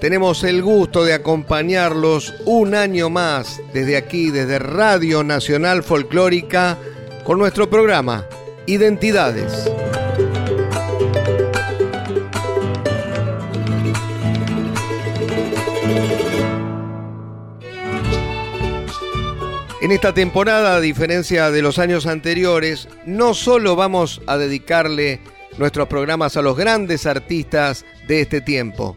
Tenemos el gusto de acompañarlos un año más desde aquí, desde Radio Nacional Folclórica, con nuestro programa Identidades. En esta temporada, a diferencia de los años anteriores, no solo vamos a dedicarle nuestros programas a los grandes artistas de este tiempo,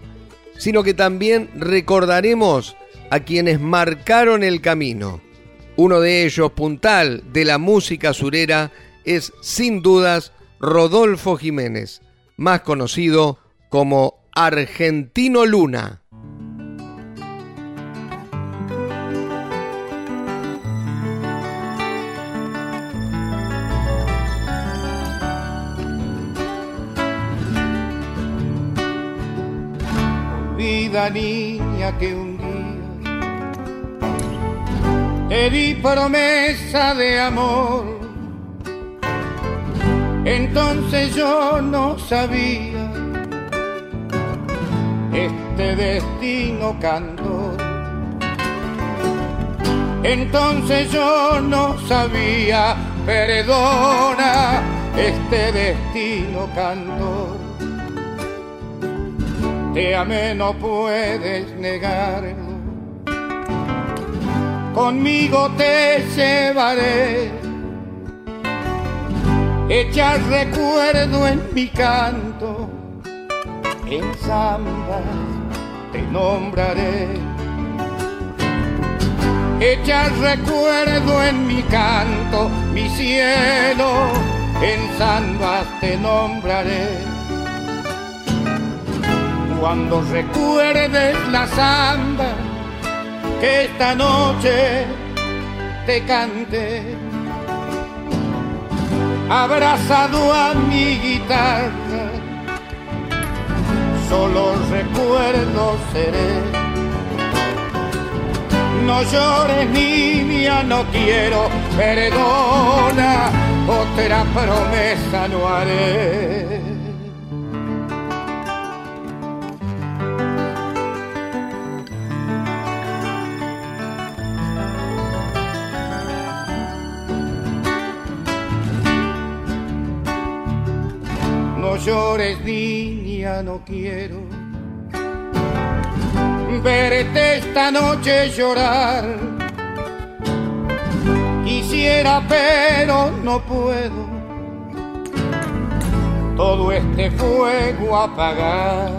sino que también recordaremos a quienes marcaron el camino. Uno de ellos, puntal de la música surera, es sin dudas Rodolfo Jiménez, más conocido como Argentino Luna. Niña que un día te di promesa de amor. Entonces yo no sabía este destino cantor. Entonces yo no sabía, perdona, este destino cantor te amé, no puedes negarlo. Conmigo te llevaré, echar recuerdo en mi canto, en samba te nombraré. Echar recuerdo en mi canto, mi cielo, en samba te nombraré cuando recuerdes la samba que esta noche te cante, abrazado a mi guitarra, solo recuerdo seré. No llores niña, no quiero, perdona, otra promesa no haré. Llores, niña, no quiero verte esta noche llorar. Quisiera, pero no puedo todo este fuego apagar.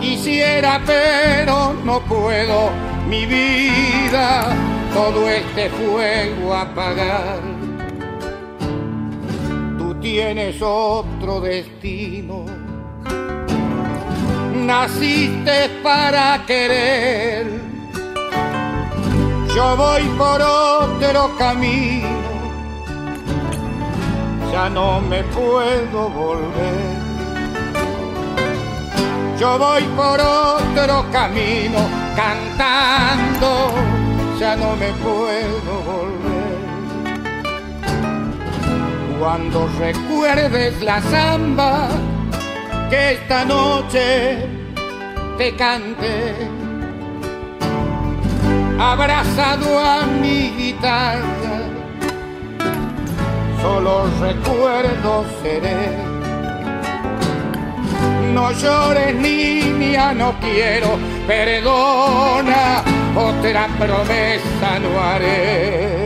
Quisiera, pero no puedo mi vida todo este fuego apagar tienes otro destino. Naciste para querer, yo voy por otro camino, ya no me puedo volver. Yo voy por otro camino, cantando, ya no me puedo volver cuando recuerdes la samba que esta noche te cante, abrazado a mi guitarra, solo recuerdo seré. No llores niña, no quiero, perdona, otra promesa no haré.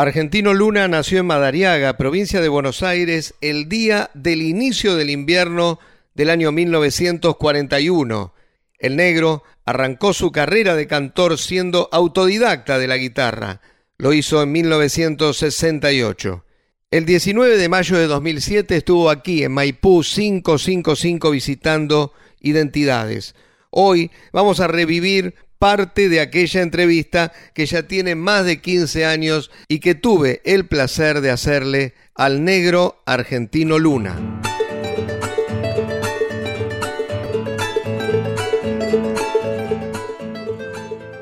Argentino Luna nació en Madariaga, provincia de Buenos Aires, el día del inicio del invierno del año 1941. El negro arrancó su carrera de cantor siendo autodidacta de la guitarra. lo hizo en 1968. El 19 de mayo de 2007 estuvo aquí en Maipú 555 visitando identidades. Hoy vamos a revivir parte de aquella entrevista que ya tiene más de 15 años y que tuve el placer de hacerle al negro argentino Luna.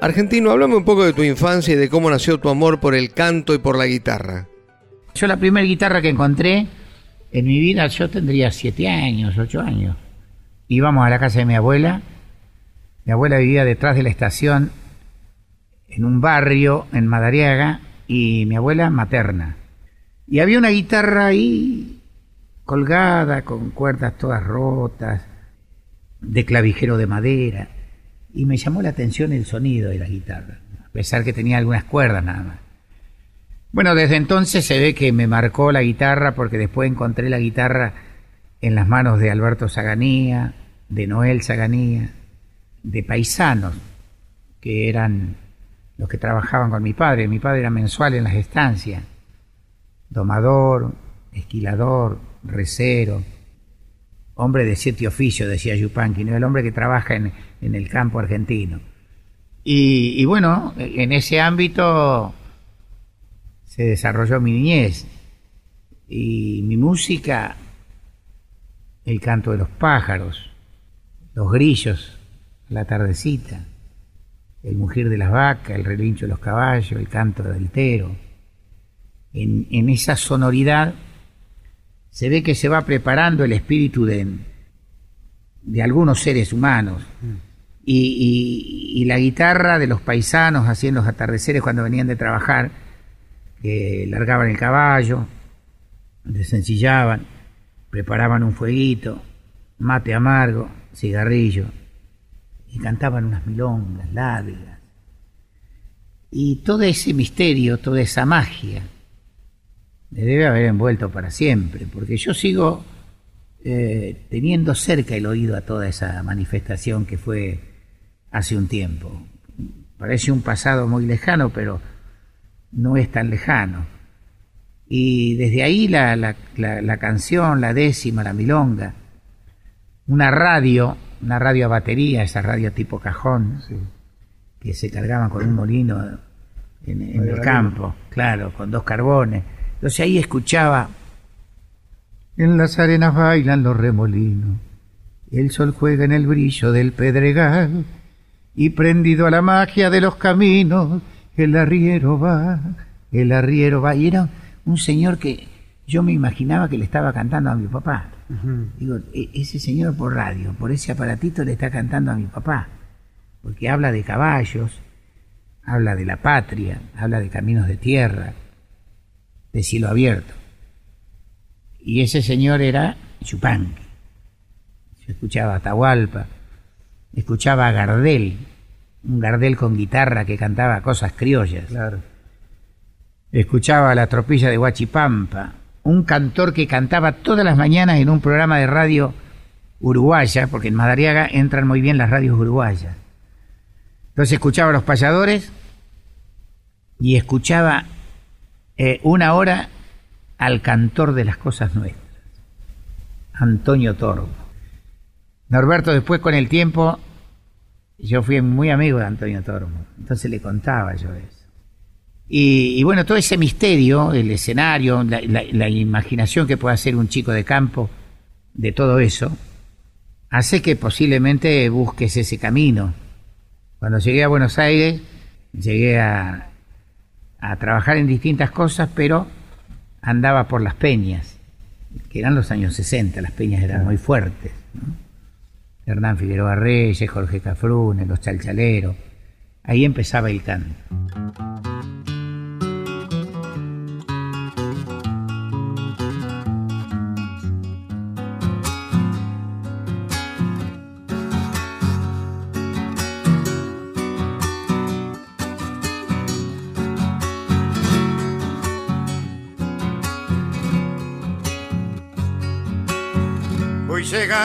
Argentino, háblame un poco de tu infancia y de cómo nació tu amor por el canto y por la guitarra. Yo la primera guitarra que encontré en mi vida, yo tendría siete años, ocho años. Íbamos a la casa de mi abuela. Mi abuela vivía detrás de la estación en un barrio en Madariaga y mi abuela materna. Y había una guitarra ahí colgada con cuerdas todas rotas, de clavijero de madera y me llamó la atención el sonido de la guitarra, a pesar que tenía algunas cuerdas nada más. Bueno, desde entonces se ve que me marcó la guitarra porque después encontré la guitarra en las manos de Alberto Zaganía, de Noel Zaganía, de paisanos que eran los que trabajaban con mi padre. Mi padre era mensual en las estancias, domador, esquilador, recero, hombre de siete oficios, decía Yupanqui, ¿no? el hombre que trabaja en, el campo argentino. Y, bueno, en ese ámbito se desarrolló mi niñez y mi música, el canto de los pájaros, los grillos, la tardecita, el mugir de las vacas, el relincho de los caballos, el canto del tero. En, en esa sonoridad se ve que se va preparando el espíritu de, de algunos seres humanos. Y, la guitarra de los paisanos haciendo los atardeceres cuando venían de trabajar, que largaban el caballo, desencillaban, preparaban un fueguito, mate amargo, cigarrillo, y cantaban unas milongas largas. Y todo ese misterio, toda esa magia, me debe haber envuelto para siempre, porque yo sigo eh, teniendo cerca el oído a toda esa manifestación que fue hace un tiempo. Parece un pasado muy lejano, pero no es tan lejano. Y desde ahí la, la, canción, la décima, la milonga, una radio, una radio a batería, esa radio tipo cajón, que se cargaba con un molino en el campo, claro, con dos carbones entonces ahí escuchaba, en las arenas bailan los remolinos, el sol juega en el brillo del pedregal, y prendido a la magia de los caminos, el arriero va, el arriero va. Y era un señor que yo me imaginaba que le estaba cantando a mi papá. Digo, e-, ese señor por radio, por ese aparatito le está cantando a mi papá, porque habla de caballos, habla de la patria, habla de caminos de tierra, de cielo abierto. Y ese señor era Chupanqui. Yo escuchaba a Atahualpa, escuchaba a Gardel, un Gardel con guitarra que cantaba cosas criollas. Claro. Escuchaba a la tropilla de Huachipampa, un cantor que cantaba todas las mañanas en un programa de radio uruguaya, porque en Madariaga entran muy bien las radios uruguayas. Entonces escuchaba a los payadores y escuchaba eh, una hora al cantor de las cosas nuestras, Antonio Torbo. Norberto después con el tiempo, yo fui muy amigo de Antonio Torbo, entonces le contaba yo eso. Y, bueno, todo ese misterio, el escenario, la, imaginación que puede hacer un chico de campo de todo eso, hace que posiblemente busques ese camino. Cuando llegué a Buenos Aires, llegué a, a trabajar en distintas cosas, pero andaba por las peñas, que eran los años 60, las peñas eran muy fuertes. Hernán Figueroa Reyes, Jorge Cafrune, los chalchaleros. Ahí empezaba el canto.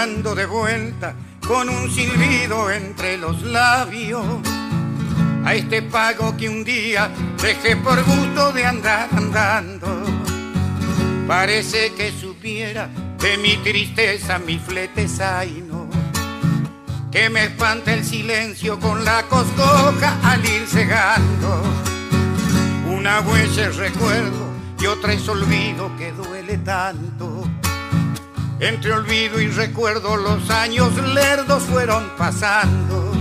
De vuelta con un silbido entre los labios. a este pago que un día dejé por gusto de andar andando. Parece que supiera de mi tristeza, mi flete zaino, que me espanta el silencio con la coscoja al ir cegando. Una huella es recuerdo y otra es olvido que duele tanto. Entre olvido y recuerdo los años lerdos fueron pasando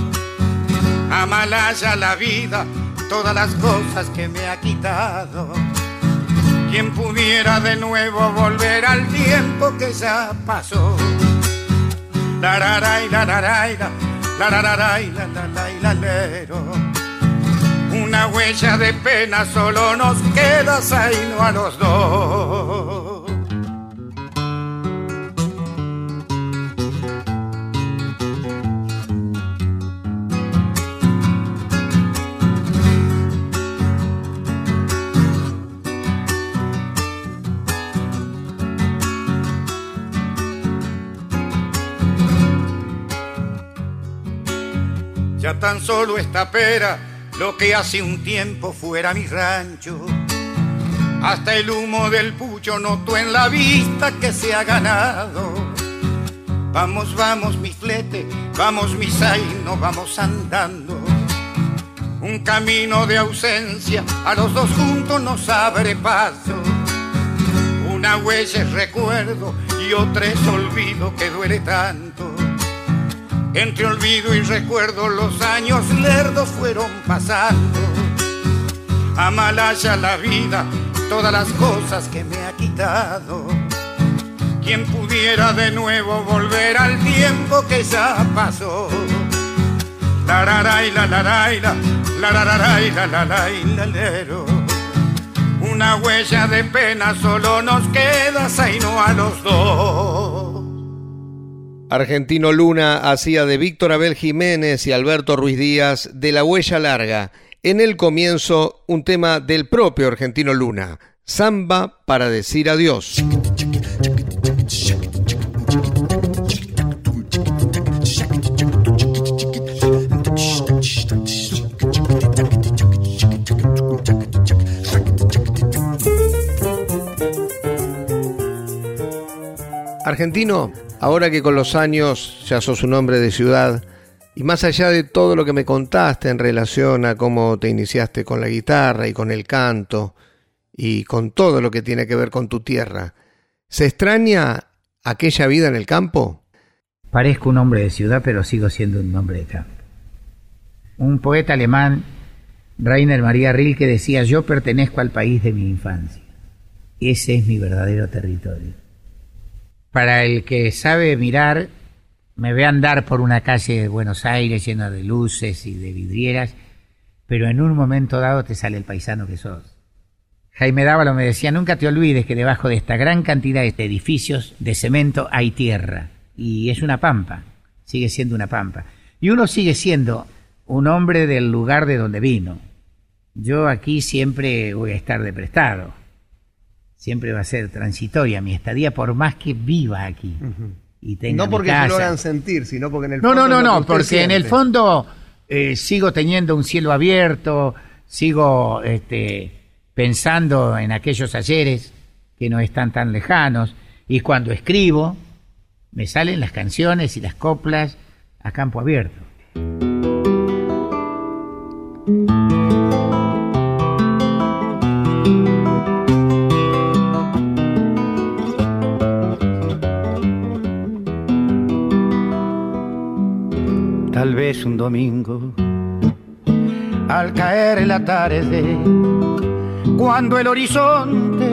Amalaya la vida, todas las cosas que me ha quitado. Quien pudiera de nuevo volver al tiempo que ya pasó. La la la la la la la la Una huella de pena solo nos queda no a los dos. Tan solo esta pera, lo que hace un tiempo fuera mi rancho. Hasta el humo del pucho noto en la vista que se ha ganado. Vamos, vamos, mi flete, vamos, mi zaino, vamos andando. Un camino de ausencia, a los dos juntos nos abre paso. Una huella es recuerdo y otra es olvido que duele tanto. Entre olvido y recuerdo los años lerdos fueron pasando. Amalaya la vida, todas las cosas que me ha quitado. Quien pudiera de nuevo volver al tiempo que ya pasó. La la la y la la la la la Una huella de pena solo nos queda, y no a los dos. Argentino Luna hacía de Víctor Abel Jiménez y Alberto Ruiz Díaz de La Huella Larga. En el comienzo, un tema del propio Argentino Luna, Samba para decir adiós. Argentino, Ahora que con los años ya sos un hombre de ciudad, y más allá de todo lo que me contaste en relación a cómo te iniciaste con la guitarra y con el canto, y con todo lo que tiene que ver con tu tierra, ¿se extraña aquella vida en el campo? Parezco un hombre de ciudad, pero sigo siendo un hombre de campo. Un poeta alemán, Rainer María Rilke, decía, yo pertenezco al país de mi infancia. Ese es mi verdadero territorio para el que sabe mirar, me ve andar por una calle de Buenos Aires llena de luces y de vidrieras, pero en un momento dado te sale el paisano que sos. Jaime Dávalo me decía, nunca te olvides que debajo de esta gran cantidad de edificios de cemento hay tierra, y es una pampa, sigue siendo una pampa. Y uno sigue siendo un hombre del lugar de donde vino. Yo aquí siempre voy a estar de prestado siempre va a ser transitoria mi estadía, por más que viva aquí. y tenga no porque se lo hagan sentir, sino porque en el fondo. No, no, no, no, porque en el fondo eh, sigo teniendo un cielo abierto, sigo este, pensando en aquellos ayeres que no están tan lejanos, y cuando escribo, me salen las canciones y las coplas a campo abierto. Un domingo, al caer la tarde, cuando el horizonte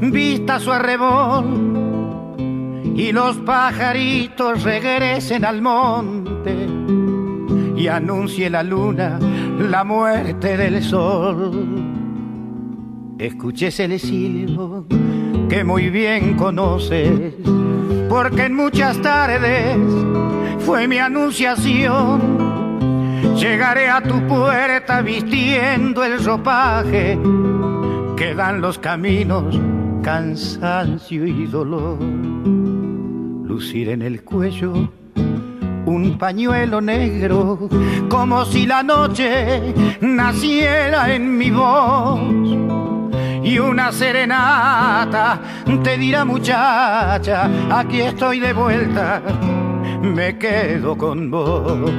vista su arrebol y los pajaritos regresen al monte y anuncie la luna la muerte del sol. Escuches el silbo que muy bien conoces, porque en muchas tardes fue mi anunciación. Llegaré a tu puerta vistiendo el ropaje que dan los caminos, cansancio y dolor. Lucir en el cuello un pañuelo negro, como si la noche naciera en mi voz. Y una serenata te dirá muchacha, aquí estoy de vuelta, me quedo con vos.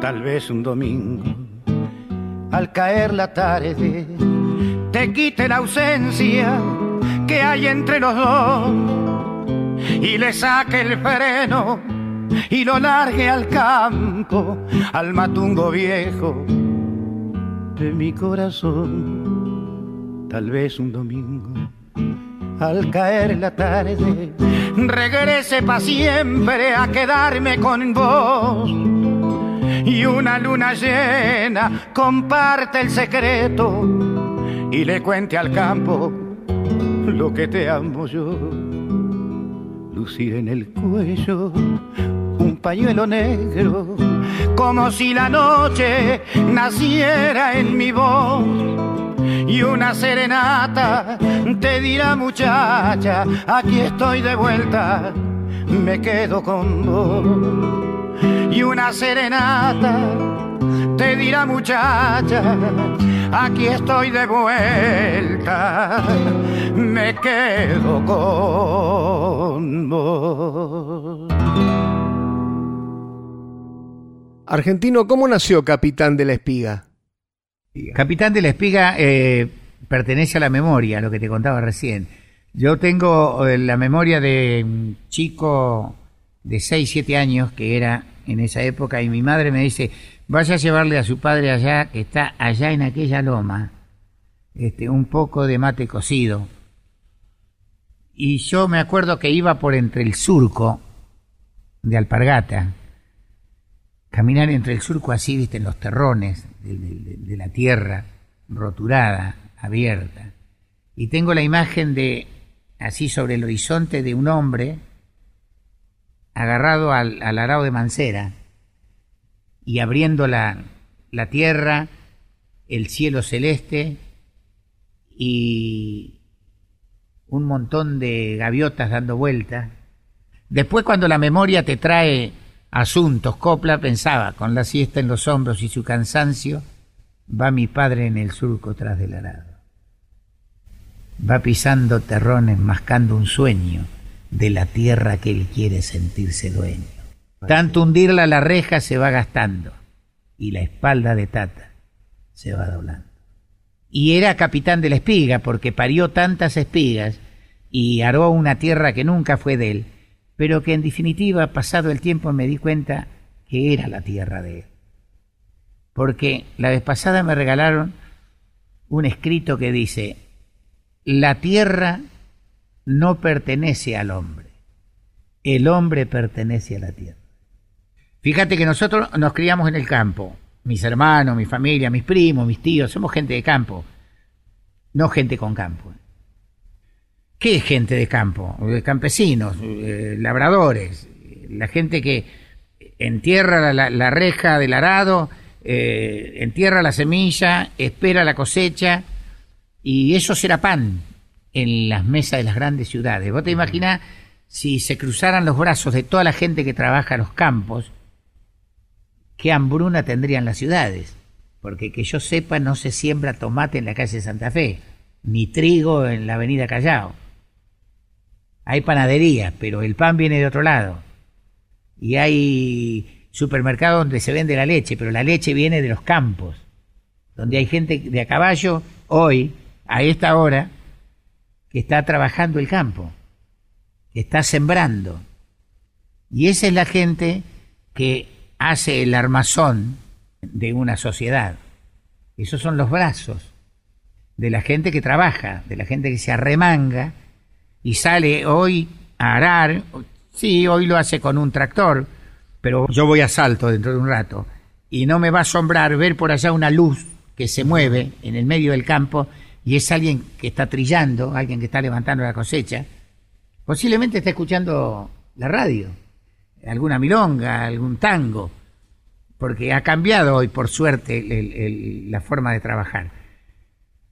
Tal vez un domingo al caer la tarde te quite la ausencia que hay entre los dos y le saque el freno y lo largue al campo, al matungo viejo de mi corazón. Tal vez un domingo, al caer la tarde, regrese para siempre a quedarme con vos y una luna llena comparte el secreto y le cuente al campo lo que te amo yo. Lucir en el cuello un pañuelo negro, como si la noche naciera en mi voz. Y una serenata te dirá muchacha, aquí estoy de vuelta, me quedo con vos y una serenata te dirá muchacha, aquí estoy de vuelta, me quedo con vos. Argentino, ¿cómo nació Capitán de la Espiga? Capitán de la Espiga eh, pertenece a la memoria, lo que te contaba recién. Yo tengo eh, la memoria de un chico de 6, 7 años que era en esa época y mi madre me dice, vaya a llevarle a su padre allá, que está allá en aquella loma, este, un poco de mate cocido. Y yo me acuerdo que iba por entre el surco de Alpargata, caminar entre el surco así, viste, en los terrones de la tierra roturada, abierta. Y tengo la imagen de, así sobre el horizonte, de un hombre agarrado al, arao de Mancera y abriendo la, tierra, el cielo celeste y un montón de gaviotas dando vueltas. Después cuando la memoria te trae asuntos, Copla pensaba, con la siesta en los hombros y su cansancio, va mi padre en el surco tras del arado. Va pisando terrones, mascando un sueño de la tierra que él quiere sentirse dueño. Tanto hundirla la reja se va gastando y la espalda de Tata se va doblando. Y era capitán de la espiga porque parió tantas espigas y aró una tierra que nunca fue de él, pero que en definitiva, pasado el tiempo, me di cuenta que era la tierra de él. Porque la vez pasada me regalaron un escrito que dice, la tierra no pertenece al hombre. El hombre pertenece a la tierra. Fíjate que nosotros nos criamos en el campo. Mis hermanos, mi familia, mis primos, mis tíos, somos gente de campo. No gente con campo. ¿Qué es gente de campo? Campesinos, eh, labradores, la gente que entierra la, reja del arado, eh, entierra la semilla, espera la cosecha, y eso será pan en las mesas de las grandes ciudades. Vos te imaginás si se cruzaran los brazos de toda la gente que trabaja en los campos, qué hambruna tendrían las ciudades. Porque que yo sepa, no se siembra tomate en la calle Santa Fe, ni trigo en la avenida Callao. Hay panadería, pero el pan viene de otro lado. Y hay supermercados donde se vende la leche, pero la leche viene de los campos, donde hay gente de a caballo hoy, a esta hora, que está trabajando el campo, que está sembrando. Y esa es la gente que hace el armazón de una sociedad. Esos son los brazos de la gente que trabaja, de la gente que se arremanga y sale hoy a arar. Sí, hoy lo hace con un tractor, pero yo voy a salto dentro de un rato y no me va a asombrar ver por allá una luz que se mueve en el medio del campo y es alguien que está trillando, alguien que está levantando la cosecha, posiblemente está escuchando la radio, alguna milonga, algún tango, porque ha cambiado hoy, por suerte, la forma de trabajar.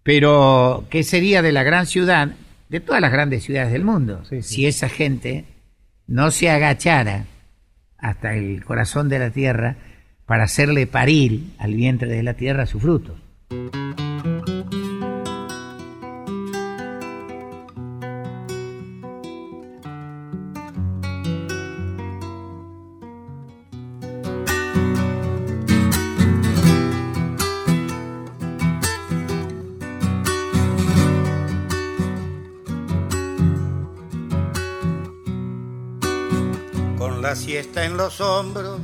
Pero, ¿qué sería de la gran ciudad, de todas las grandes ciudades del mundo, si esa gente no se agachara hasta el corazón de la tierra para hacerle parir al vientre de la tierra su fruto? En los hombros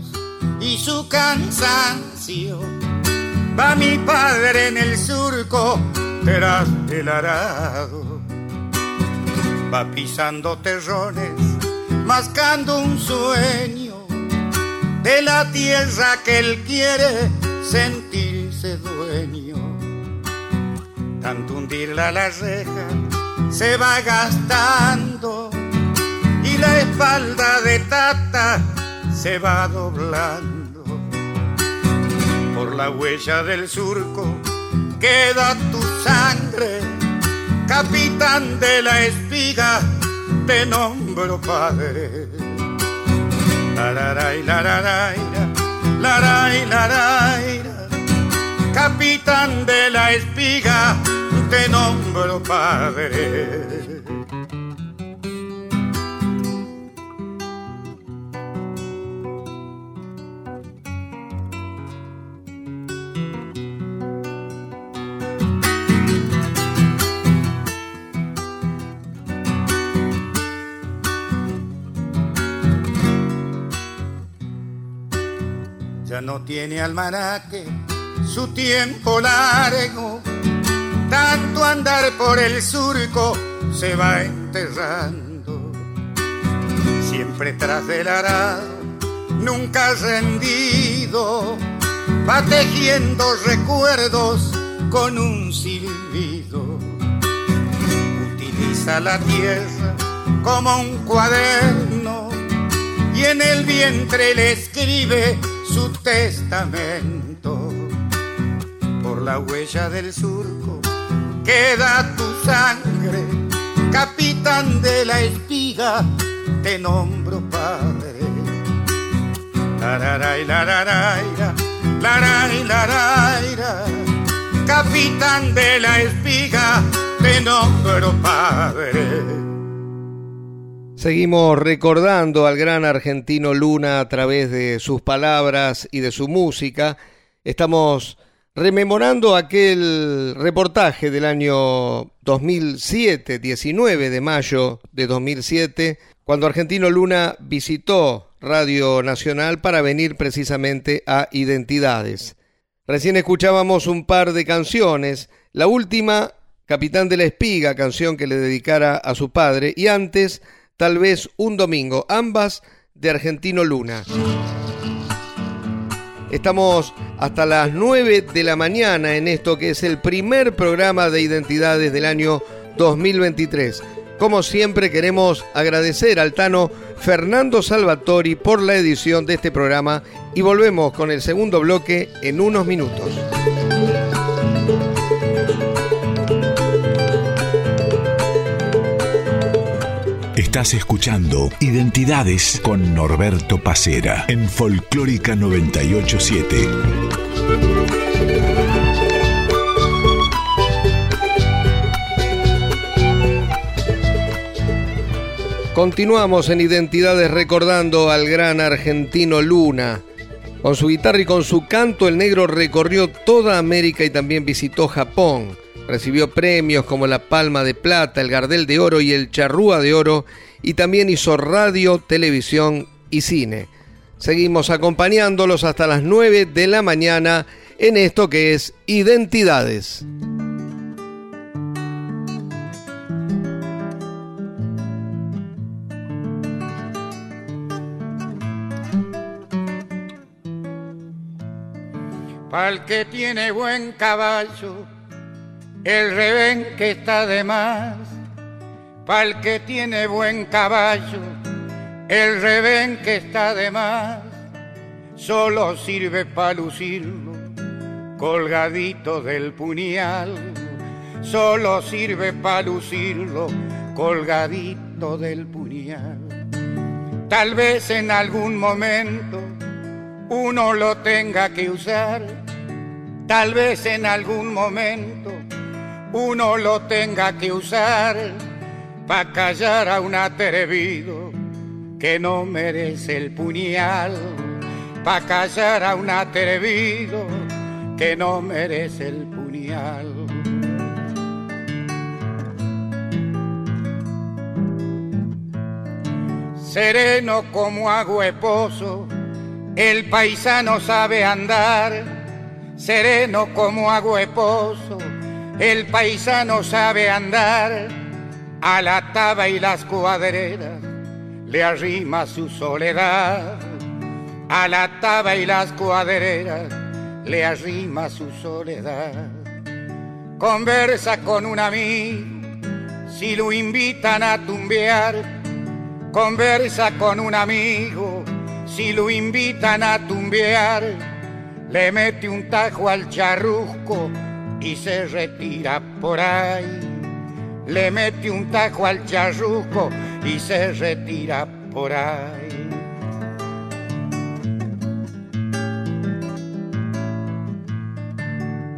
y su cansancio. Va mi padre en el surco tras el arado. Va pisando terrones, mascando un sueño de la tierra que él quiere sentirse dueño. Tanto hundirla la reja se va gastando la espalda de Tata se va doblando. Por la huella del surco queda tu sangre, capitán de la espiga, te nombro padre. Lararay, lararay, laray, laray, capitán de la espiga, te nombro padre. No tiene almanaque, su tiempo largo, tanto andar por el surco se va enterrando, siempre tras del arado, nunca rendido, va tejiendo recuerdos con un silbido, utiliza la tierra como un cuaderno y en el vientre le escribe su testamento. Por la huella del surco queda tu sangre, capitán de la espiga, te nombro padre. Lararay, lararay, lararay, lararay, capitán de la espiga, te nombro padre. Seguimos recordando al gran argentino Luna a través de sus palabras y de su música. Estamos rememorando aquel reportaje del año 2007, 19 de mayo de 2007, cuando Argentino Luna visitó Radio Nacional para venir precisamente a Identidades. Recién escuchábamos un par de canciones, la última, Capitán de la Espiga, canción que le dedicara a su padre, y antes tal vez un domingo, ambas de Argentino Luna. Estamos hasta las 9 de la mañana en esto que es el primer programa de identidades del año 2023. Como siempre queremos agradecer al Tano Fernando Salvatori por la edición de este programa y volvemos con el segundo bloque en unos minutos. Estás escuchando Identidades con Norberto Pacera en Folclórica 987. Continuamos en Identidades recordando al gran argentino Luna. Con su guitarra y con su canto, el negro recorrió toda América y también visitó Japón. Recibió premios como la Palma de Plata, el Gardel de Oro y el Charrúa de Oro y también hizo radio, televisión y cine. Seguimos acompañándolos hasta las 9 de la mañana en esto que es Identidades. Pa'l que tiene buen caballo, el revén que está de más, pa'l que tiene buen caballo, el revén que está de más, solo sirve para lucirlo, colgadito del puñal, solo sirve para lucirlo, colgadito del puñal. Tal vez en algún momento uno lo tenga que usar, tal vez en algún momento uno lo tenga que usar para callar a un atrevido que no merece el puñal, para callar a un atrevido que no merece el puñal. Sereno como agüeposo, el paisano sabe andar, sereno como agüeposo, el paisano sabe andar, a la taba y las cuadreras le arrima su soledad, a la taba y las cuadreras le arrima su soledad. Conversa con un amigo, si lo invitan a tumbear, conversa con un amigo, si lo invitan a tumbear, le mete un tajo al charrusco y se retira por ahí. Le mete un tajo al charrusco y se retira por ahí.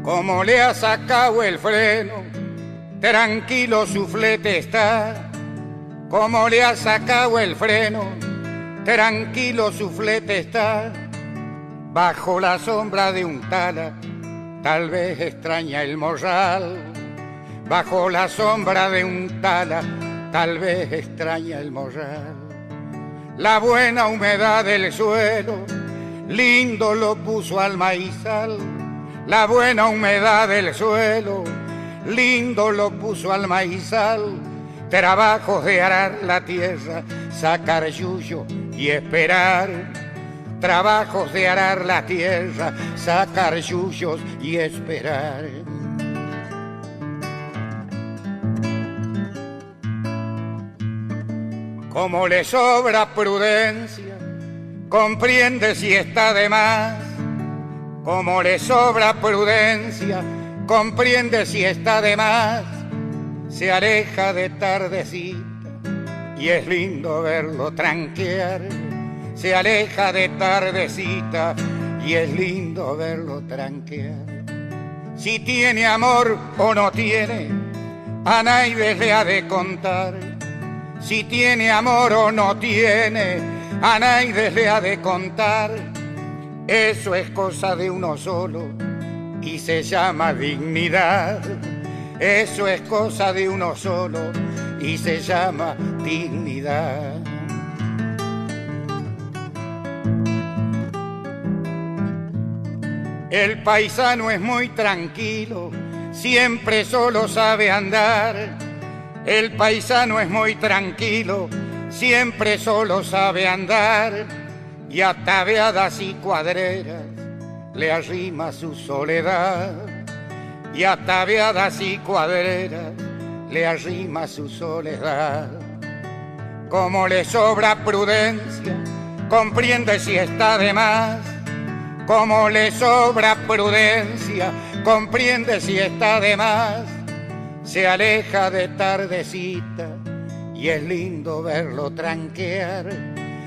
Como le ha sacado el freno, tranquilo su flete está como le ha sacado el freno, tranquilo su flete está, bajo la sombra de un tala, tal vez extraña el morral, bajo la sombra de un tala, tal vez extraña el morral. La buena humedad del suelo, lindo lo puso al maizal, la buena humedad del suelo, lindo lo puso al maizal trabajos de arar la tierra, sacar yuyo y esperar. Trabajos de arar la tierra, sacar yuyos y esperar. Como le sobra prudencia, comprende si está de más. Como le sobra prudencia, comprende si está de más se aleja de tardecita y es lindo verlo tranquear. Se aleja de tardecita y es lindo verlo tranquear. Si tiene amor o no tiene, a le ha de contar. Si tiene amor o no tiene, a nadie le ha de contar. Eso es cosa de uno solo y se llama dignidad. Eso es cosa de uno solo y se llama dignidad. El paisano es muy tranquilo, siempre solo sabe andar. El paisano es muy tranquilo, siempre solo sabe andar. Y ataveadas y cuadreras le arrima su soledad y ataviadas y cuadreras le arrima su soledad. Como le sobra prudencia, comprende si está de más. Como le sobra prudencia, comprende si está de más. Se aleja de tardecita y es lindo verlo tranquear.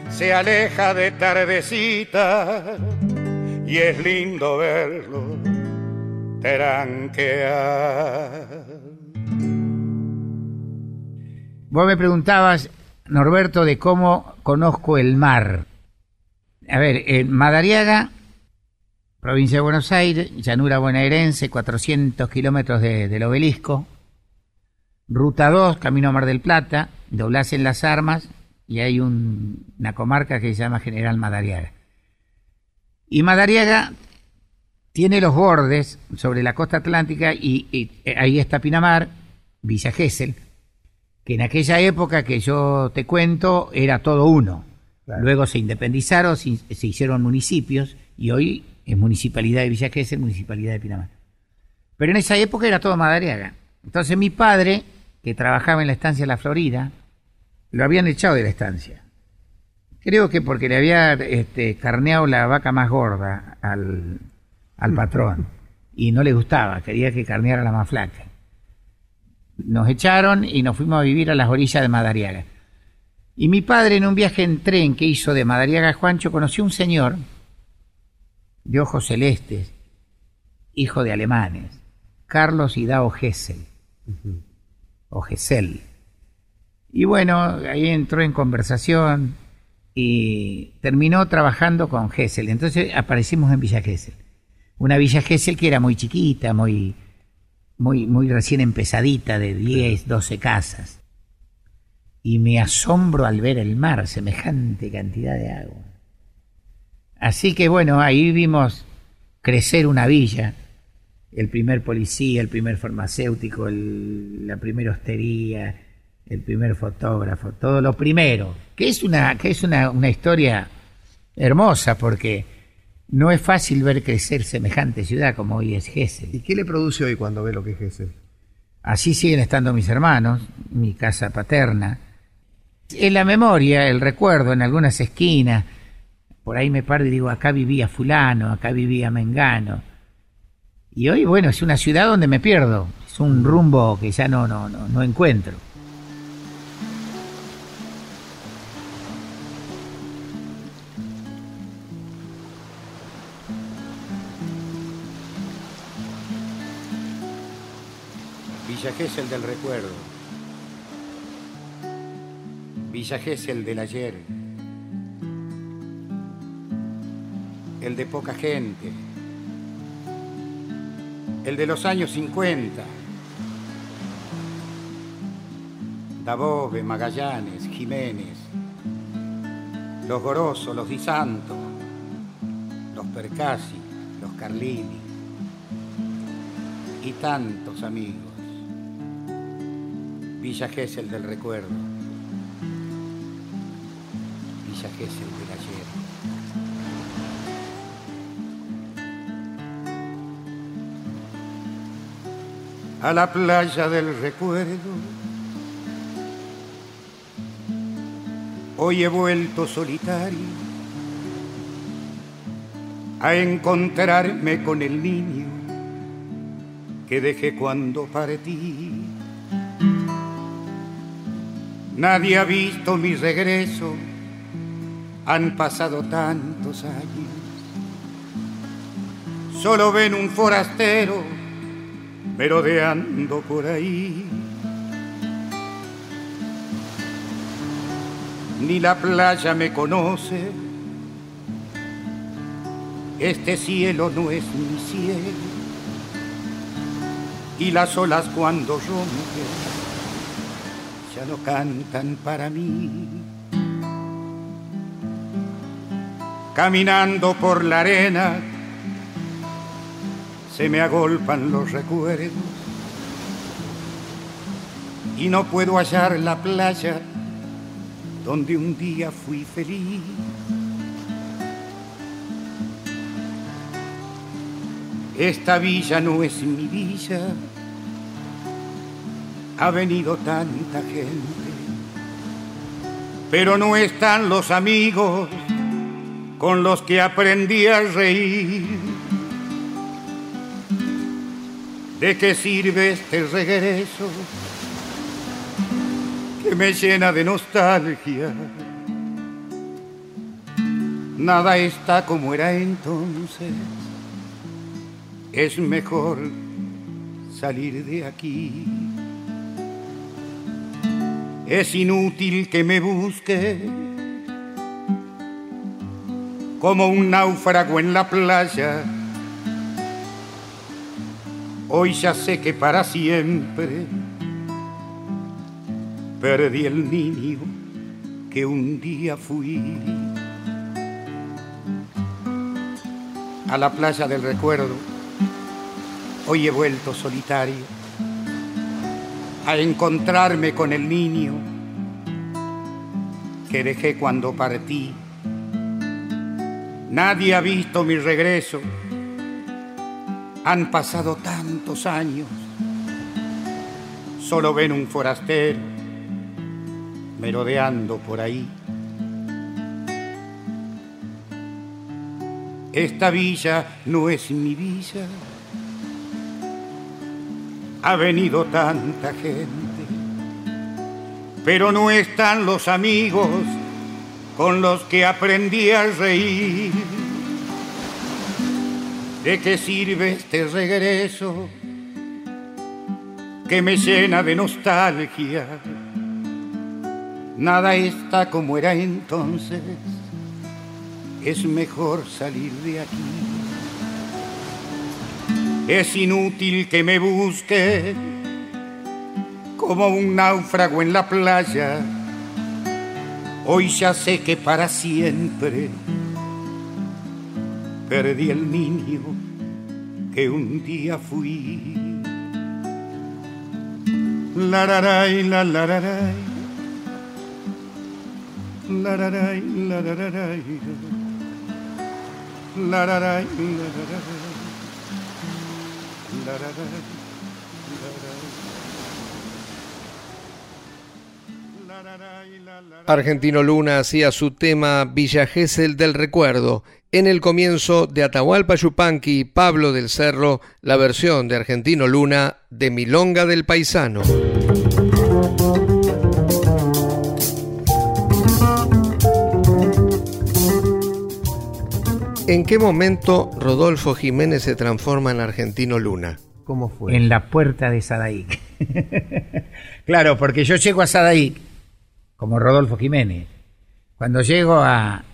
Se aleja de tardecita y es lindo verlo Vos me preguntabas, Norberto, de cómo conozco el mar. A ver, en Madariaga, provincia de Buenos Aires, llanura bonaerense, 400 kilómetros del obelisco. Ruta 2, camino a Mar del Plata, doblás en las armas y hay una comarca que se llama General Madariaga. Y Madariaga tiene los bordes sobre la costa atlántica y, eh, ahí está Pinamar, Villa Gesell, que en aquella época que yo te cuento era todo uno. Luego se independizaron, se, hicieron municipios y hoy es municipalidad de Villa Gesell, municipalidad de Pinamar. Pero en esa época era todo Madariaga. Entonces mi padre, que trabajaba en la estancia la Florida, lo habían echado de la estancia. Creo que porque le había este, carneado la vaca más gorda al, al patrón y no le gustaba, quería que carneara la más flaca. Nos echaron y nos fuimos a vivir a las orillas de Madariaga. Y mi padre en un viaje en tren que hizo de Madariaga a Juancho conoció un señor de ojos celestes, hijo de alemanes, Carlos Hidao Gessel, o Gessel. Y bueno, ahí entró en conversación y terminó trabajando con Gessel. Entonces aparecimos en Villa Gessel. Una Villa Gesell que era muy chiquita, muy, muy, muy recién empezadita, de 10, 12 casas. Y me asombro al ver el mar, semejante cantidad de agua. Así que bueno, ahí vimos crecer una villa, el primer policía, el primer farmacéutico, la primera hostería, el primer fotógrafo, todo lo primero, que es una, que es una, una historia hermosa porque no es fácil ver crecer semejante ciudad como hoy es Gessel. ¿Y qué le produce hoy cuando ve lo que es Gessel? Así siguen estando mis hermanos, mi casa paterna. En la memoria, el recuerdo, en algunas esquinas, por ahí me paro y digo, acá vivía fulano, acá vivía Mengano. Y hoy, bueno, es una ciudad donde me pierdo, es un rumbo que ya no, no, no, no encuentro. Villa Gesell del recuerdo. Villa Gesell del ayer. El de poca gente. El de los años 50. Dabove, Magallanes, Jiménez. Los Gorosos, los Di Santo. Los Percasi, los Carlini. Y tantos amigos. Villa Gesell del recuerdo. Villa Gesell del ayer. A la playa del recuerdo. Hoy he vuelto solitario a encontrarme con el niño que dejé cuando partí. Nadie ha visto mi regreso, han pasado tantos años. Solo ven un forastero merodeando por ahí. Ni la playa me conoce, este cielo no es mi cielo. Y las olas cuando rompen ya no cantan para mí. Caminando por la arena se me agolpan los recuerdos y no puedo hallar la playa donde un día fui feliz. Esta villa no es mi villa, ha venido tanta gente, pero no están los amigos con los que aprendí a reír. ¿De qué sirve este regreso que me llena de nostalgia? Nada está como era entonces, es mejor salir de aquí. Es inútil que me busque como un náufrago en la playa. Hoy ya sé que para siempre perdí el niño que un día fui. A la playa del recuerdo, hoy he vuelto solitario a encontrarme con el niño que dejé cuando partí. Nadie ha visto mi regreso. Han pasado tantos años, solo ven un forastero merodeando por ahí. Esta villa no es mi villa, ha venido tanta gente, pero no están los amigos con los que aprendí a reír. ¿De qué sirve este regreso que me llena de nostalgia? Nada está como era entonces, es mejor salir de aquí. Es inútil que me busque como un náufrago en la playa Hoy ya sé que para siempre perdí el niño que un día fui. Lararay, la lararay. Lararay, lararay. Lararay, lararay. Lararay. Argentino Luna hacía su tema Villa Gesell del Recuerdo. En el comienzo de Atahualpa Yupanqui y Pablo del Cerro, la versión de Argentino Luna de Milonga del Paisano. ¿En qué momento Rodolfo Jiménez se transforma en Argentino Luna? ¿Cómo fue? En la puerta de Sadaic. claro, porque yo llego a Sadaic como Rodolfo Jiménez. Cuando llego a,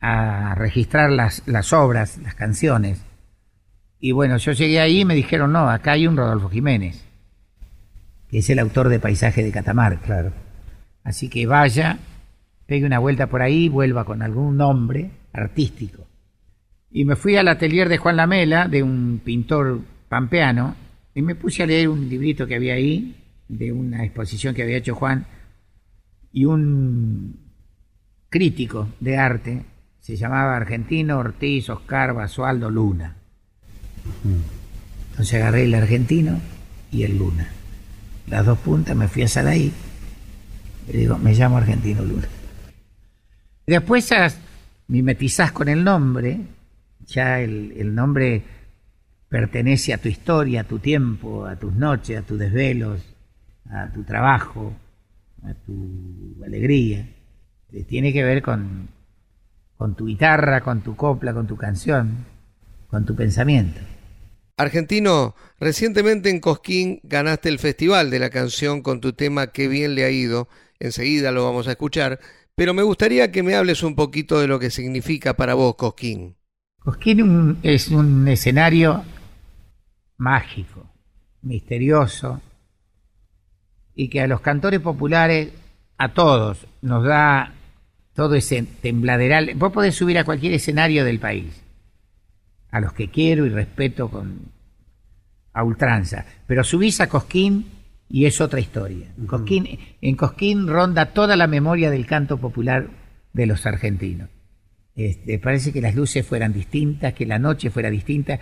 a registrar las, las obras, las canciones, y bueno, yo llegué ahí y me dijeron, no, acá hay un Rodolfo Jiménez, que es el autor de Paisaje de Catamarca. Claro. Así que vaya, pegue una vuelta por ahí, vuelva con algún nombre artístico. Y me fui al atelier de Juan Lamela, de un pintor pampeano, y me puse a leer un librito que había ahí, de una exposición que había hecho Juan, y un crítico de arte, se llamaba Argentino Ortiz Oscar Basualdo Luna. Entonces agarré el argentino y el Luna. Las dos puntas me fui a Salaí y digo, me llamo Argentino Luna. Después mimetizás con el nombre, ya el, el nombre pertenece a tu historia, a tu tiempo, a tus noches, a tus desvelos, a tu trabajo, a tu alegría. Eh, Tiene que ver con, con tu guitarra, con tu copla, con tu canción, con tu pensamiento. Argentino, recientemente en Cosquín ganaste el Festival de la Canción con tu tema Qué bien le ha ido. Enseguida lo vamos a escuchar, pero me gustaría que me hables un poquito de lo que significa para vos Cosquín. Cosquín un- es un escenario mágico, misterioso, y que a los cantores populares, a todos, nos da todo ese tembladeral. Vos podés subir a cualquier escenario del país, a los que quiero y respeto con a ultranza, pero subís a Cosquín y es otra historia. Cosquín, en Cosquín ronda toda la memoria del canto popular de los argentinos. Este, parece que las luces fueran distintas, que la noche fuera distinta.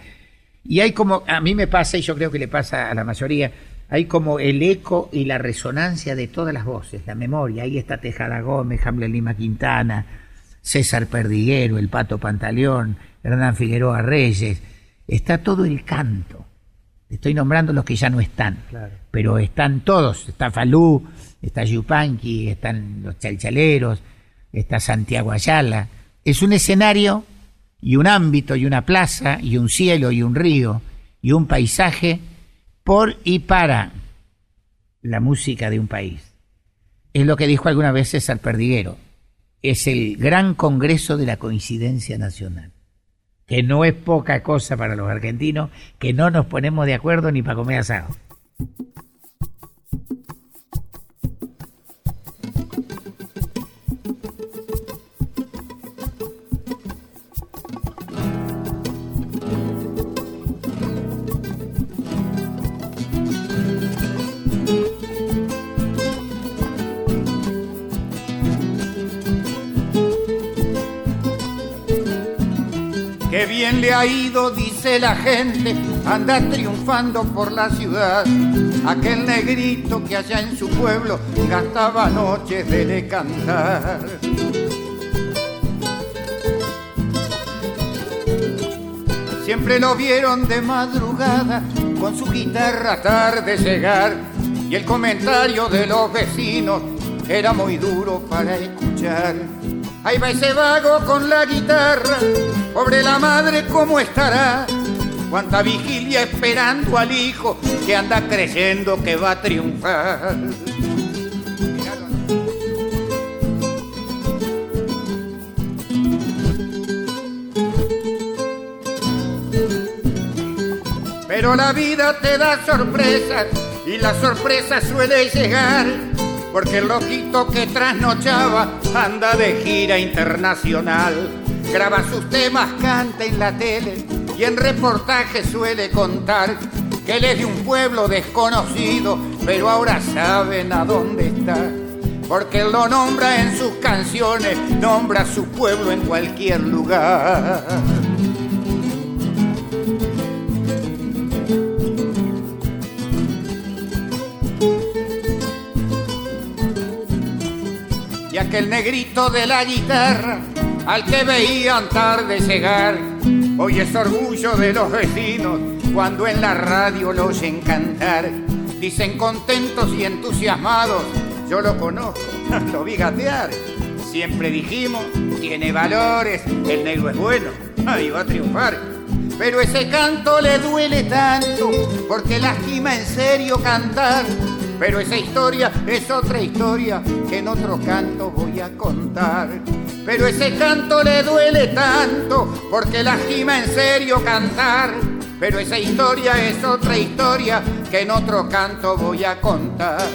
Y hay como, a mí me pasa, y yo creo que le pasa a la mayoría, hay como el eco y la resonancia de todas las voces, la memoria. Ahí está Tejada Gómez, Hamlet Lima Quintana, César Perdiguero, el Pato Pantaleón, Hernán Figueroa Reyes. Está todo el canto. Estoy nombrando los que ya no están, Claro. pero están todos. Está Falú, está Yupanqui, están los chalchaleros, está Santiago Ayala. Es un escenario y un ámbito y una plaza y un cielo y un río y un paisaje por y para la música de un país. Es lo que dijo alguna vez César Perdiguero. Es el gran congreso de la coincidencia nacional. Que no es poca cosa para los argentinos, que no nos ponemos de acuerdo ni para comer asado. Qué bien le ha ido, dice la gente, anda triunfando por la ciudad. Aquel negrito que allá en su pueblo gastaba noches de le cantar. Siempre lo vieron de madrugada con su guitarra tarde llegar y el comentario de los vecinos era muy duro para escuchar. Ahí va ese vago con la guitarra, pobre la madre, ¿cómo estará? Cuánta vigilia esperando al hijo que anda creyendo que va a triunfar. Pero la vida te da sorpresas y la sorpresa suele llegar porque el loquito que trasnochaba anda de gira internacional. Graba sus temas, canta en la tele y en reportaje suele contar que él es de un pueblo desconocido, pero ahora saben a dónde está. Porque él lo nombra en sus canciones, nombra su pueblo en cualquier lugar. Aquel negrito de la guitarra al que veían tarde llegar. Hoy es orgullo de los vecinos cuando en la radio los oyen cantar. Dicen contentos y entusiasmados, yo lo conozco, lo vi gatear. Siempre dijimos, tiene valores, el negro es bueno, ahí va a triunfar. Pero ese canto le duele tanto, porque lastima en serio cantar pero esa historia es otra historia que en otro canto voy a contar. Pero ese canto le duele tanto porque lastima en serio cantar. Pero esa historia es otra historia que en otro canto voy a contar.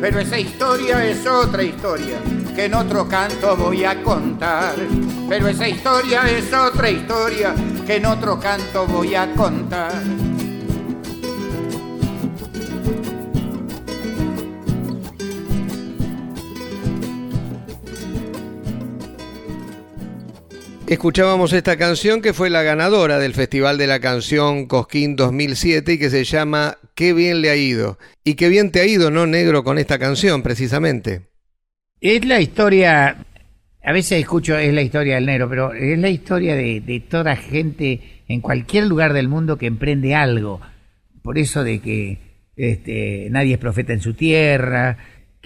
Pero esa historia es otra historia que en otro canto voy a contar. Pero esa historia es otra historia que en otro canto voy a contar. Escuchábamos esta canción que fue la ganadora del Festival de la Canción Cosquín 2007 y que se llama Qué bien le ha ido. Y qué bien te ha ido, ¿no, negro, con esta canción, precisamente? Es la historia, a veces escucho, es la historia del negro, pero es la historia de, de toda gente en cualquier lugar del mundo que emprende algo. Por eso de que este, nadie es profeta en su tierra,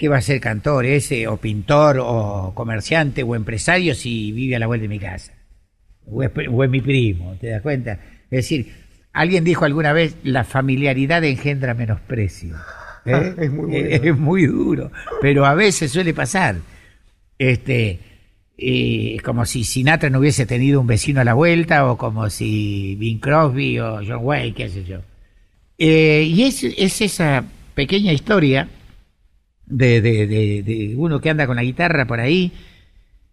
¿Qué va a ser cantor ese, o pintor, o comerciante, o empresario si vive a la vuelta de mi casa? O es, mi primo, ¿te das cuenta? Es decir, alguien dijo alguna vez, la familiaridad engendra menosprecio. ¿eh? es, muy es, muy duro, pero a veces suele pasar. Este, es como si Sinatra no hubiese tenido un vecino a la vuelta, o como si Bing Crosby o John Wayne, qué sé yo. Eh, y es, es esa pequeña historia de, de, de, uno que anda con la guitarra por ahí.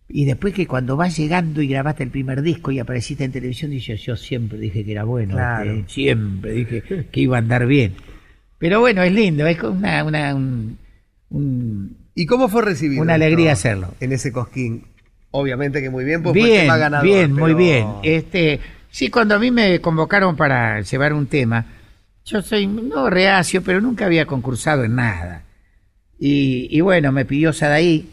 Y después que cuando vas llegando y grabaste el primer disco y apareciste en televisión, dices, yo siempre dije que era bueno, este, siempre dije que iba a andar bien. Pero bueno, es lindo, es una... una un, ¿Y cómo fue recibido? Una alegría hacerlo. En ese cosquín. Obviamente que muy bien, pues bien, fue ganador, Bien, muy bien. Este, sí, cuando a mí me convocaron para llevar un tema, yo soy no reacio, pero nunca había concursado en nada. Y, bueno, me pidió Sadaí,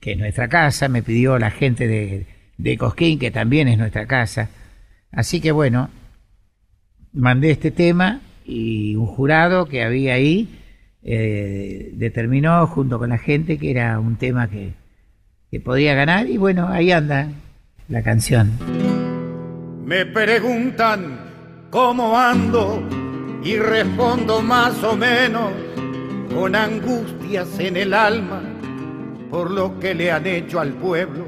que es nuestra casa, me pidió la gente de, de Cosquín, que también es nuestra casa. Así que bueno, mandé este tema y un jurado que había ahí eh, determinó junto con la gente que era un tema que, que podía ganar y bueno, ahí anda la canción. Me preguntan cómo ando y respondo más o menos con angustias en el alma por lo que le han hecho al pueblo.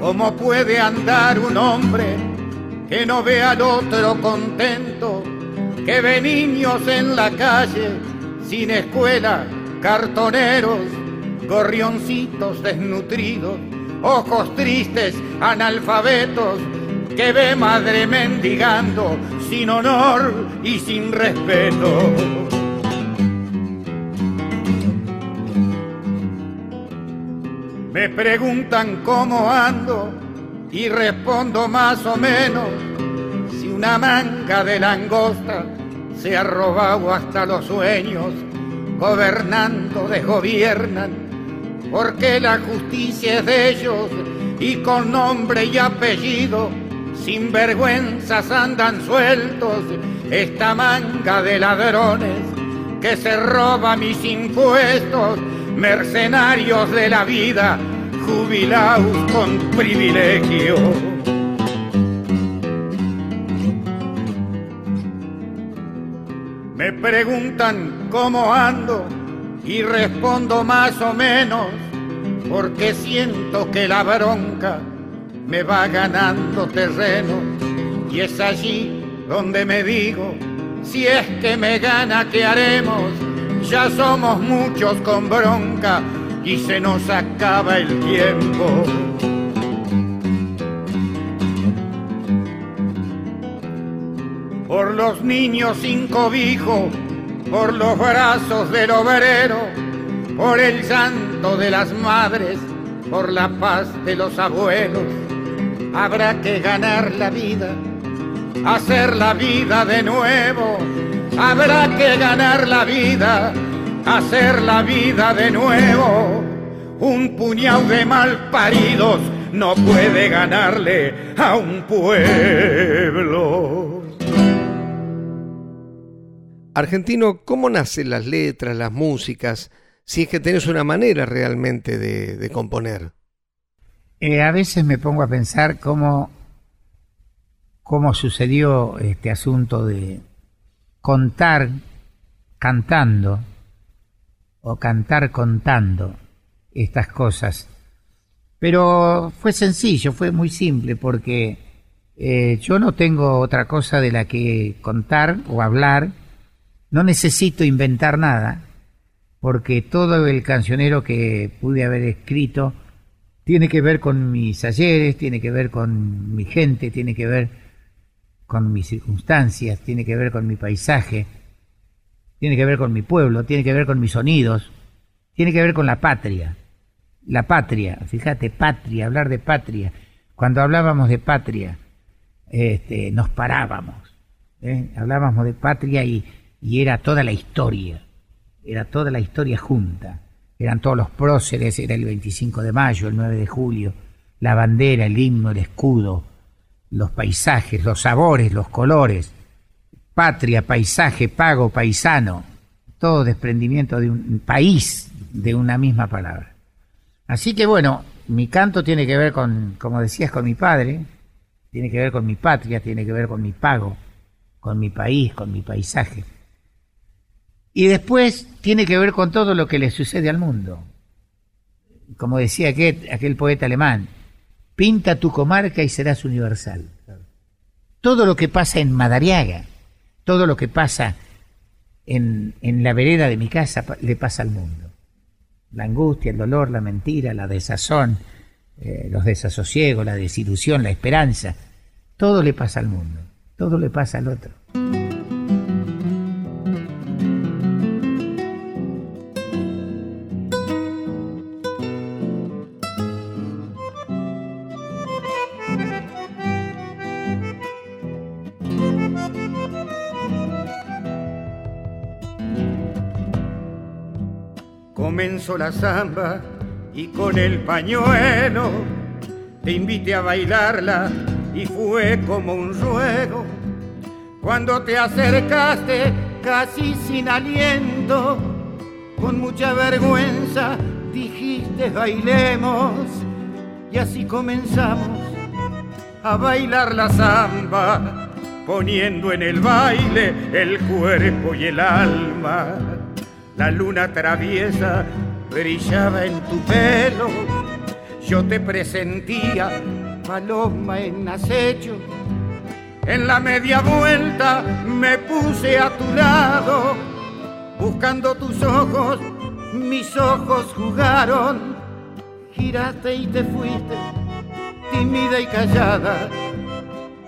¿Cómo puede andar un hombre que no ve al otro contento, que ve niños en la calle sin escuela, cartoneros, gorrioncitos desnutridos, ojos tristes, analfabetos, que ve madre mendigando sin honor y sin respeto? Me preguntan cómo ando y respondo más o menos. Si una manga de langosta se ha robado hasta los sueños, gobernando desgobiernan, porque la justicia es de ellos y con nombre y apellido sin vergüenzas andan sueltos. Esta manga de ladrones que se roba mis impuestos, mercenarios de la vida, jubilados con privilegio. Me preguntan cómo ando y respondo más o menos porque siento que la bronca me va ganando terreno y es allí donde me digo, si es que me gana, ¿qué haremos? Ya somos muchos con bronca y se nos acaba el tiempo. Por los niños sin cobijo, por los brazos del obrero, por el llanto de las madres, por la paz de los abuelos, habrá que ganar la vida, hacer la vida de nuevo, habrá que ganar la vida, hacer la vida de nuevo. Un puñado de mal paridos no puede ganarle a un pueblo. Argentino, ¿cómo nacen las letras, las músicas, si es que tenés una manera realmente de, de componer? Eh, a veces me pongo a pensar cómo, cómo sucedió este asunto de contar cantando o cantar contando estas cosas. Pero fue sencillo, fue muy simple, porque eh, yo no tengo otra cosa de la que contar o hablar no necesito inventar nada, porque todo el cancionero que pude haber escrito tiene que ver con mis ayeres, tiene que ver con mi gente, tiene que ver con mis circunstancias, tiene que ver con mi paisaje, tiene que ver con mi pueblo, tiene que ver con mis sonidos, tiene que ver con la patria. La patria, fíjate, patria, hablar de patria. Cuando hablábamos de patria, este, nos parábamos. ¿eh? Hablábamos de patria y y era toda la historia, era toda la historia junta. Eran todos los próceres, era el 25 de mayo, el 9 de julio, la bandera, el himno, el escudo, los paisajes, los sabores, los colores, patria, paisaje, pago, paisano, todo desprendimiento de un país de una misma palabra. Así que bueno, mi canto tiene que ver con, como decías, con mi padre, tiene que ver con mi patria, tiene que ver con mi pago, con mi país, con mi paisaje. Y después tiene que ver con todo lo que le sucede al mundo. Como decía aquel, aquel poeta alemán, pinta tu comarca y serás universal. Todo lo que pasa en Madariaga, todo lo que pasa en, en la vereda de mi casa le pasa al mundo. La angustia, el dolor, la mentira, la desazón, eh, los desasosiegos, la desilusión, la esperanza, todo le pasa al mundo, todo le pasa al otro. Comenzó la samba y con el pañuelo te invité a bailarla y fue como un ruego. Cuando te acercaste casi sin aliento, con mucha vergüenza dijiste bailemos y así comenzamos a bailar la samba, poniendo en el baile el cuerpo y el alma la luna traviesa brillaba en tu pelo, yo te presentía paloma en acecho. En la media vuelta me puse a tu lado, buscando tus ojos, mis ojos jugaron. Giraste y te fuiste, tímida y callada,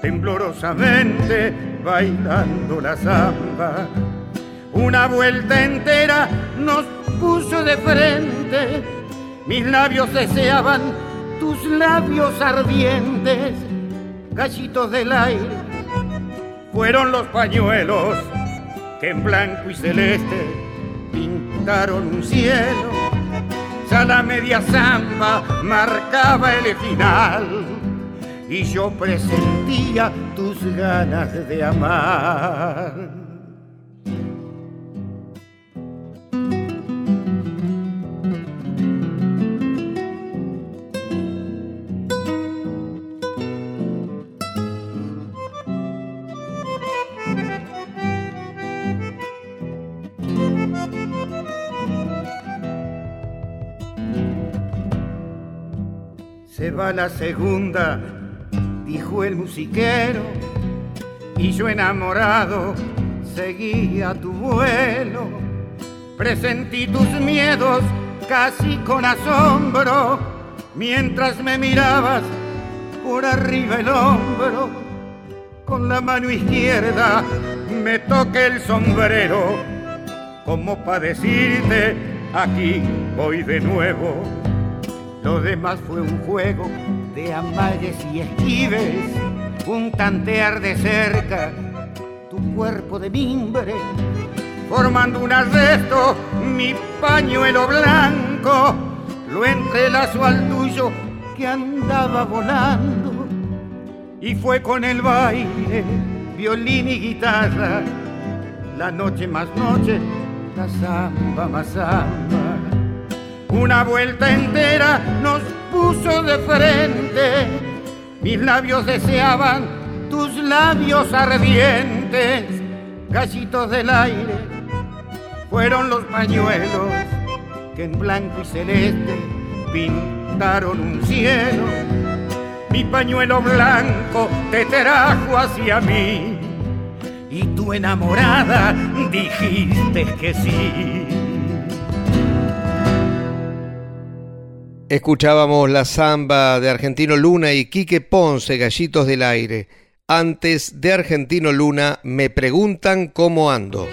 temblorosamente bailando la samba una vuelta entera nos puso de frente. Mis labios deseaban tus labios ardientes, gallitos del aire. Fueron los pañuelos que en blanco y celeste pintaron un cielo. Ya la media zamba marcaba el final. y yo presentía tus ganas de amar. Va la segunda, dijo el musiquero, y yo enamorado seguía tu vuelo. Presentí tus miedos casi con asombro, mientras me mirabas por arriba el hombro. Con la mano izquierda me toqué el sombrero, como para decirte, aquí voy de nuevo lo demás fue un juego de amalles y esquives, un tantear de cerca tu cuerpo de mimbre, formando un arresto, mi pañuelo blanco, lo entrelazo al tuyo que andaba volando, y fue con el baile, violín y guitarra, la noche más noche, la samba más samba una vuelta entera nos puso de frente. Mis labios deseaban tus labios ardientes. Gallitos del aire fueron los pañuelos que en blanco y celeste pintaron un cielo. Mi pañuelo blanco te trajo hacia mí y tu enamorada dijiste que sí. Escuchábamos la samba de Argentino Luna y Quique Ponce, Gallitos del Aire. Antes de Argentino Luna, me preguntan cómo ando.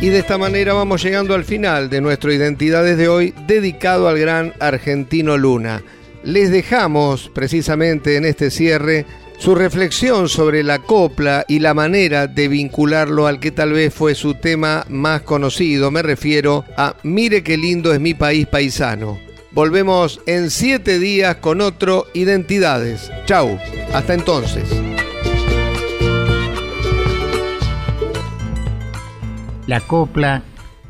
Y de esta manera vamos llegando al final de nuestro Identidades de hoy, dedicado al gran Argentino Luna. Les dejamos precisamente en este cierre su reflexión sobre la copla y la manera de vincularlo al que tal vez fue su tema más conocido. Me refiero a Mire qué lindo es mi país paisano. Volvemos en siete días con otro Identidades. Chau, hasta entonces. La copla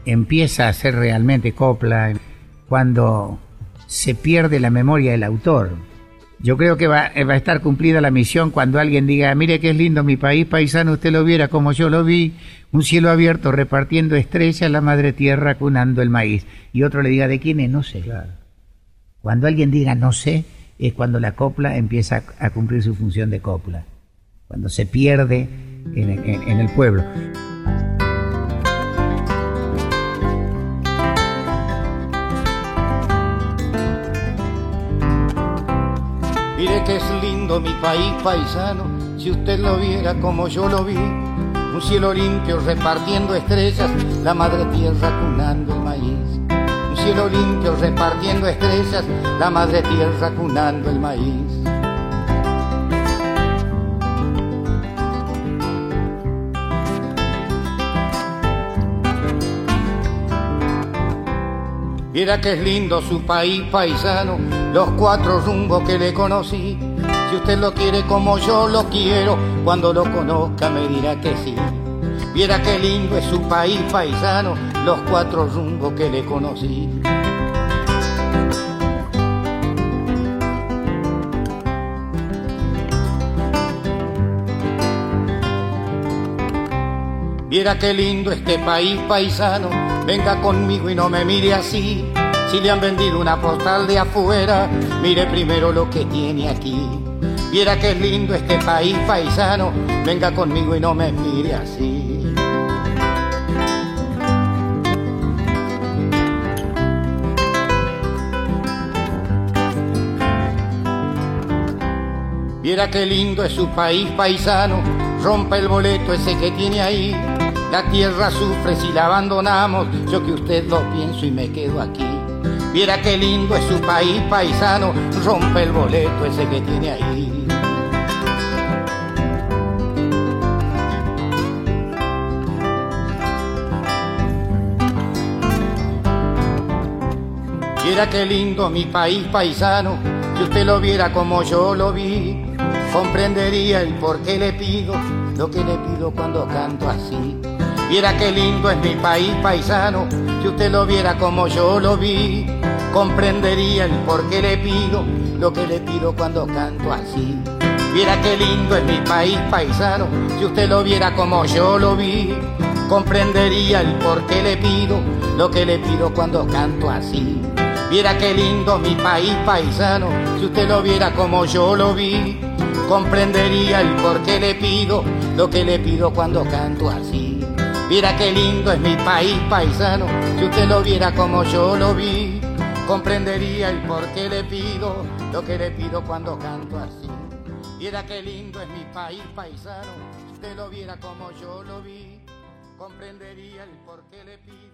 empieza a ser realmente copla cuando se pierde la memoria del autor yo creo que va, va, a estar cumplida la misión cuando alguien diga, mire qué es lindo mi país paisano, usted lo viera como yo lo vi, un cielo abierto repartiendo estrellas, la madre tierra cunando el maíz. Y otro le diga, ¿de quién es? No sé. Cuando alguien diga no sé, es cuando la copla empieza a, cumplir su función de copla, cuando se pierde en el pueblo. Que es lindo mi país paisano, si usted lo viera como yo lo vi. Un cielo limpio repartiendo estrellas, la madre tierra cunando el maíz. Un cielo limpio repartiendo estrellas, la madre tierra cunando el maíz. Mira que es lindo su país paisano, los cuatro rumbos que le conocí. Si usted lo quiere como yo lo quiero, cuando lo conozca me dirá que sí. Viera qué lindo es su país paisano, los cuatro rumbos que le conocí. Viera qué lindo este país paisano, venga conmigo y no me mire así. Si le han vendido una postal de afuera, mire primero lo que tiene aquí. Viera que es lindo este país paisano, venga conmigo y no me mire así. Viera qué lindo es su país paisano, rompa el boleto ese que tiene ahí. La tierra sufre si la abandonamos, yo que usted lo pienso y me quedo aquí. Viera qué lindo es su país paisano, rompe el boleto ese que tiene ahí. Viera qué lindo mi país paisano, si usted lo viera como yo lo vi, comprendería el por qué le pido lo que le pido cuando canto así. Viera qué lindo es mi país paisano, si usted lo viera como yo lo vi, comprendería el por qué le pido lo que le pido cuando canto así. Viera qué lindo es mi país paisano, si usted lo viera como yo lo vi, comprendería el por qué le pido lo que le pido cuando canto así. Viera qué lindo mi país paisano, si usted lo viera como yo lo vi, comprendería el por qué le pido lo que le pido cuando canto así. Viera qué lindo es mi país paisano, si usted lo viera como yo lo vi, comprendería el por qué le pido lo que le pido cuando canto así. Viera qué lindo es mi país paisano, si usted lo viera como yo lo vi, comprendería el por qué le pido.